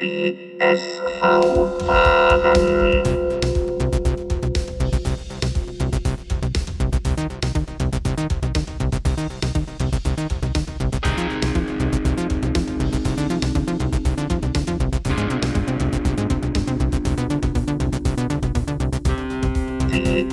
Die SV-Wahlen. Die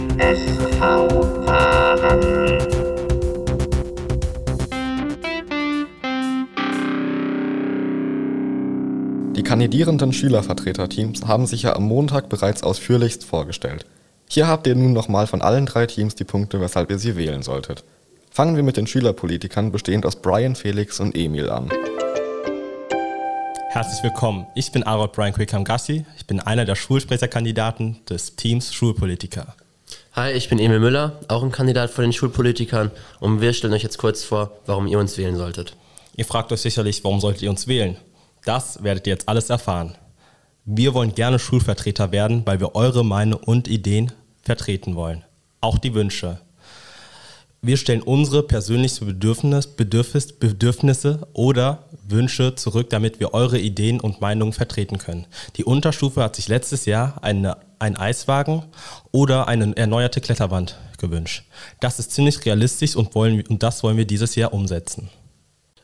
Die kandidierenden Schülervertreterteams haben sich ja am Montag bereits ausführlichst vorgestellt. Hier habt ihr nun nochmal von allen drei Teams die Punkte, weshalb ihr sie wählen solltet. Fangen wir mit den Schülerpolitikern bestehend aus Brian, Felix und Emil an. Herzlich willkommen. Ich bin Arod Brian Quickham-Gassi. Ich bin einer der Schulsprecherkandidaten des Teams Schulpolitiker. Hi, ich bin Emil Müller, auch ein Kandidat von den Schulpolitikern und wir stellen euch jetzt kurz vor, warum ihr uns wählen solltet. Ihr fragt euch sicherlich, warum solltet ihr uns wählen? Das werdet ihr jetzt alles erfahren. Wir wollen gerne Schulvertreter werden, weil wir eure Meinung und Ideen vertreten wollen. Auch die Wünsche. Wir stellen unsere persönlichen Bedürfnis, Bedürfnis, Bedürfnisse oder Wünsche zurück, damit wir eure Ideen und Meinungen vertreten können. Die Unterstufe hat sich letztes Jahr eine, einen Eiswagen oder eine erneuerte Kletterwand gewünscht. Das ist ziemlich realistisch und, wollen, und das wollen wir dieses Jahr umsetzen.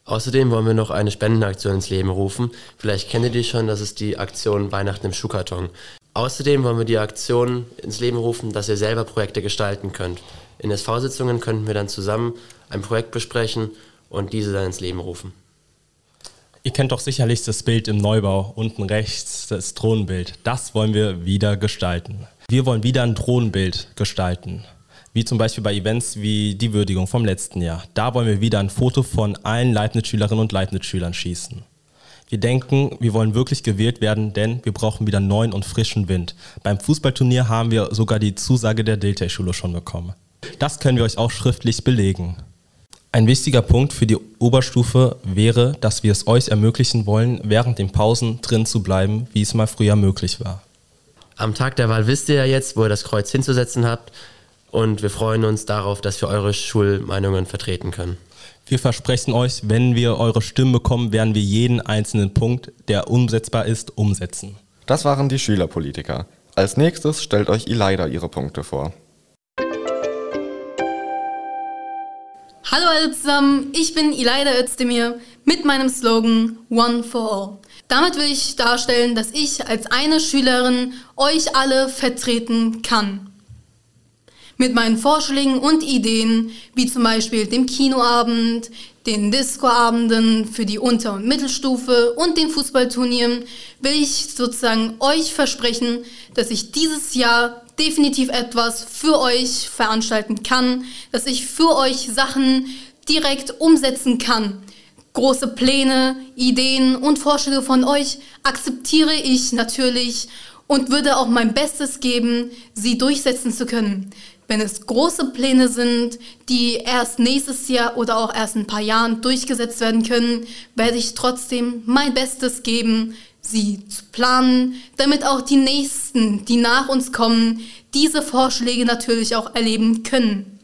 Außerdem wollen wir noch eine Spendenaktion ins Leben rufen. Vielleicht kennt ihr die schon, das ist die Aktion Weihnachten im Schuhkarton. Außerdem wollen wir die Aktion ins Leben rufen, dass ihr selber Projekte gestalten könnt. In SV-Sitzungen könnten wir dann zusammen ein Projekt besprechen und diese dann ins Leben rufen. Ihr kennt doch sicherlich das Bild im Neubau, unten rechts das Drohnenbild. Das wollen wir wieder gestalten. Wir wollen wieder ein Drohnenbild gestalten. Wie zum Beispiel bei Events wie die Würdigung vom letzten Jahr. Da wollen wir wieder ein Foto von allen Leibniz-Schülerinnen und Leibniz-Schülern schießen. Wir denken, wir wollen wirklich gewählt werden, denn wir brauchen wieder neuen und frischen Wind. Beim Fußballturnier haben wir sogar die Zusage der Dilthey-Schule schon bekommen. Das können wir euch auch schriftlich belegen. Ein wichtiger Punkt für die Oberstufe wäre, dass wir es euch ermöglichen wollen, während den Pausen drin zu bleiben, wie es mal früher möglich war. Am Tag der Wahl wisst ihr ja jetzt, wo ihr das Kreuz hinzusetzen habt und wir freuen uns darauf, dass wir eure Schulmeinungen vertreten können. Wir versprechen euch, wenn wir eure Stimmen bekommen, werden wir jeden einzelnen Punkt, der umsetzbar ist, umsetzen. Das waren die Schülerpolitiker. Als nächstes stellt euch Elida ihre Punkte vor. Hallo alle zusammen, ich bin Elida Özdemir mit meinem Slogan One for All. Damit will ich darstellen, dass ich als eine Schülerin euch alle vertreten kann. Mit meinen Vorschlägen und Ideen, wie zum Beispiel dem Kinoabend, den Discoabenden für die Unter- und Mittelstufe und den Fußballturnieren, will ich sozusagen euch versprechen, dass ich dieses Jahr definitiv etwas für euch veranstalten kann, dass ich für euch Sachen direkt umsetzen kann. Große Pläne, Ideen und Vorschläge von euch akzeptiere ich natürlich und würde auch mein Bestes geben, sie durchsetzen zu können. Wenn es große Pläne sind, die erst nächstes Jahr oder auch erst in ein paar Jahren durchgesetzt werden können, werde ich trotzdem mein Bestes geben, sie zu planen, damit auch die Nächsten, die nach uns kommen, diese Vorschläge natürlich auch erleben können.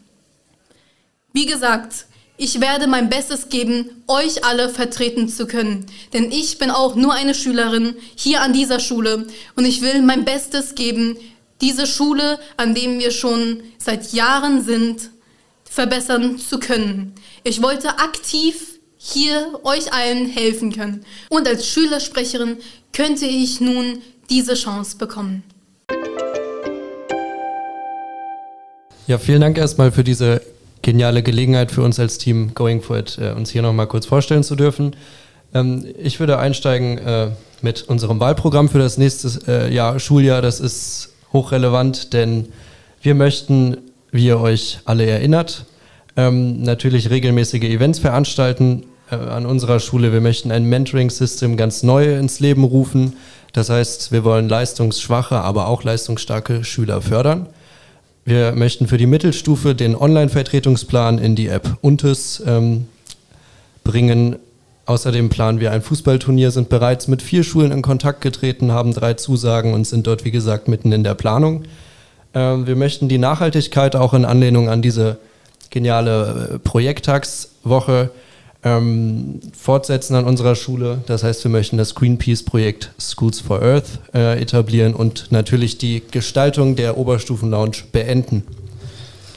Wie gesagt, ich werde mein Bestes geben, euch alle vertreten zu können. Denn ich bin auch nur eine Schülerin hier an dieser Schule und ich will mein Bestes geben, diese Schule, an dem wir schon seit Jahren sind, verbessern zu können. Ich wollte aktiv hier euch allen helfen können. Und als Schülersprecherin könnte ich nun diese Chance bekommen. Ja, vielen Dank erstmal für diese geniale Gelegenheit für uns als Team Going For It, äh, uns hier nochmal kurz vorstellen zu dürfen. Ähm, ich würde einsteigen äh, mit unserem Wahlprogramm für das nächste äh, Jahr, Schuljahr. Das ist hochrelevant, denn wir möchten, wie ihr euch alle erinnert, ähm, natürlich regelmäßige Events veranstalten äh, an unserer Schule. Wir möchten ein Mentoring-System ganz neu ins Leben rufen. Das heißt, wir wollen leistungsschwache, aber auch leistungsstarke Schüler fördern. Wir möchten für die Mittelstufe den Online-Vertretungsplan in die App Untes ähm, bringen. Außerdem planen wir ein Fußballturnier, sind bereits mit vier Schulen in Kontakt getreten, haben drei Zusagen und sind dort, wie gesagt, mitten in der Planung. Ähm, wir möchten die Nachhaltigkeit auch in Anlehnung an diese geniale äh, Projekttagswoche ähm, fortsetzen an unserer Schule. Das heißt, wir möchten das Greenpeace-Projekt Schools for Earth äh, etablieren und natürlich die Gestaltung der Oberstufen-Lounge beenden.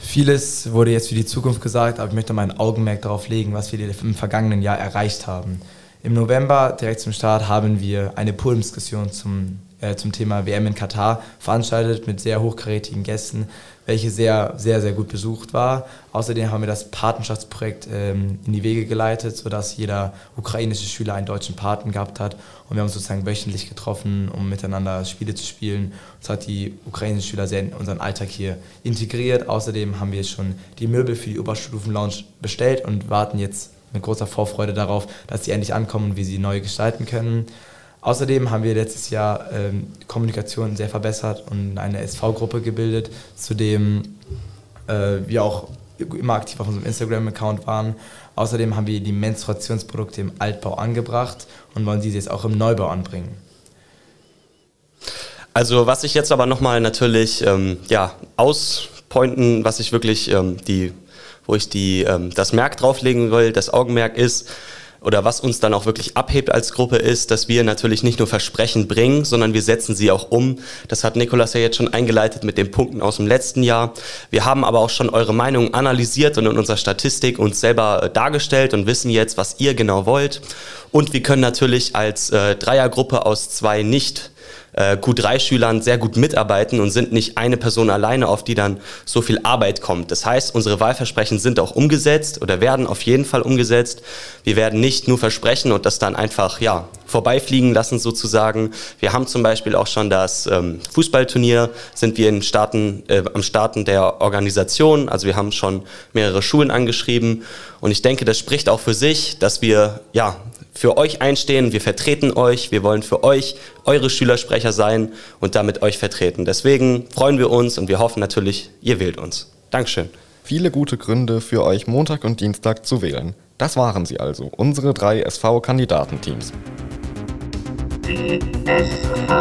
Vieles wurde jetzt für die Zukunft gesagt, aber ich möchte mein Augenmerk darauf legen, was wir im vergangenen Jahr erreicht haben. Im November, direkt zum Start, haben wir eine Podiumsdiskussion zum, äh, zum Thema WM in Katar veranstaltet mit sehr hochkarätigen Gästen welche sehr, sehr, sehr gut besucht war. Außerdem haben wir das Patenschaftsprojekt ähm, in die Wege geleitet, sodass jeder ukrainische Schüler einen deutschen Paten gehabt hat. Und wir haben uns sozusagen wöchentlich getroffen, um miteinander Spiele zu spielen. Das hat die ukrainischen Schüler sehr in unseren Alltag hier integriert. Außerdem haben wir schon die Möbel für die Oberstufen-Lounge bestellt und warten jetzt mit großer Vorfreude darauf, dass sie endlich ankommen und wir sie neu gestalten können. Außerdem haben wir letztes Jahr ähm, Kommunikation sehr verbessert und eine SV-Gruppe gebildet, zu dem äh, wir auch immer aktiv auf unserem Instagram-Account waren. Außerdem haben wir die Menstruationsprodukte im Altbau angebracht und wollen diese jetzt auch im Neubau anbringen. Also was ich jetzt aber nochmal natürlich ähm, ja, auspointen, was ich wirklich ähm, die, wo ich die, ähm, das Merk drauflegen will, das Augenmerk ist, oder was uns dann auch wirklich abhebt als Gruppe ist, dass wir natürlich nicht nur Versprechen bringen, sondern wir setzen sie auch um. Das hat Nikolas ja jetzt schon eingeleitet mit den Punkten aus dem letzten Jahr. Wir haben aber auch schon eure Meinung analysiert und in unserer Statistik uns selber äh, dargestellt und wissen jetzt, was ihr genau wollt. Und wir können natürlich als äh, Dreiergruppe aus zwei nicht äh, Q3-Schülern sehr gut mitarbeiten und sind nicht eine Person alleine, auf die dann so viel Arbeit kommt. Das heißt, unsere Wahlversprechen sind auch umgesetzt oder werden auf jeden Fall umgesetzt. Wir werden nicht nur versprechen und das dann einfach ja, vorbeifliegen lassen sozusagen. Wir haben zum Beispiel auch schon das ähm, Fußballturnier, sind wir in Starten, äh, am Starten der Organisation. Also wir haben schon mehrere Schulen angeschrieben und ich denke, das spricht auch für sich, dass wir ja für euch einstehen, wir vertreten euch, wir wollen für euch eure Schülersprecher sein und damit euch vertreten. Deswegen freuen wir uns und wir hoffen natürlich, ihr wählt uns. Dankeschön. Viele gute Gründe für euch Montag und Dienstag zu wählen. Das waren sie also, unsere drei SV-Kandidatenteams. Die SV-Wahlen.